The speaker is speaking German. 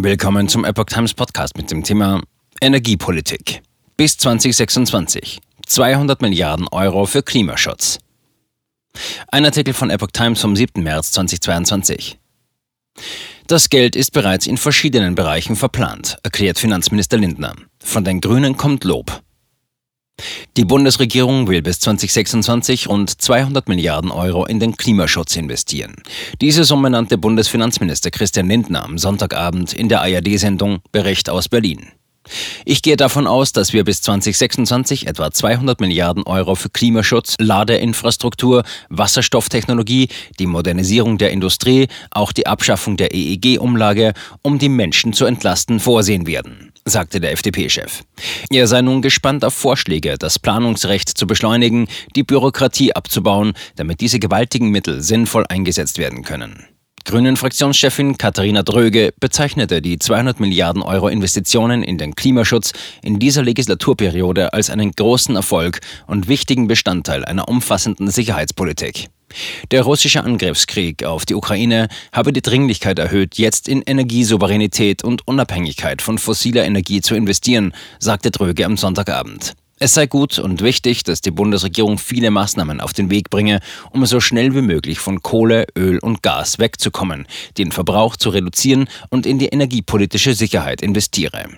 Willkommen zum Epoch Times Podcast mit dem Thema Energiepolitik. Bis 2026 200 Milliarden Euro für Klimaschutz. Ein Artikel von Epoch Times vom 7. März 2022. Das Geld ist bereits in verschiedenen Bereichen verplant, erklärt Finanzminister Lindner. Von den Grünen kommt Lob. Die Bundesregierung will bis 2026 rund 200 Milliarden Euro in den Klimaschutz investieren. Diese Summe nannte Bundesfinanzminister Christian Lindner am Sonntagabend in der ARD-Sendung Bericht aus Berlin. Ich gehe davon aus, dass wir bis 2026 etwa 200 Milliarden Euro für Klimaschutz, Ladeinfrastruktur, Wasserstofftechnologie, die Modernisierung der Industrie, auch die Abschaffung der EEG-Umlage, um die Menschen zu entlasten, vorsehen werden sagte der FDP-Chef. Er sei nun gespannt auf Vorschläge, das Planungsrecht zu beschleunigen, die Bürokratie abzubauen, damit diese gewaltigen Mittel sinnvoll eingesetzt werden können. Grünen-Fraktionschefin Katharina Dröge bezeichnete die 200 Milliarden Euro Investitionen in den Klimaschutz in dieser Legislaturperiode als einen großen Erfolg und wichtigen Bestandteil einer umfassenden Sicherheitspolitik. Der russische Angriffskrieg auf die Ukraine habe die Dringlichkeit erhöht, jetzt in Energiesouveränität und Unabhängigkeit von fossiler Energie zu investieren, sagte Dröge am Sonntagabend. Es sei gut und wichtig, dass die Bundesregierung viele Maßnahmen auf den Weg bringe, um so schnell wie möglich von Kohle, Öl und Gas wegzukommen, den Verbrauch zu reduzieren und in die energiepolitische Sicherheit investiere.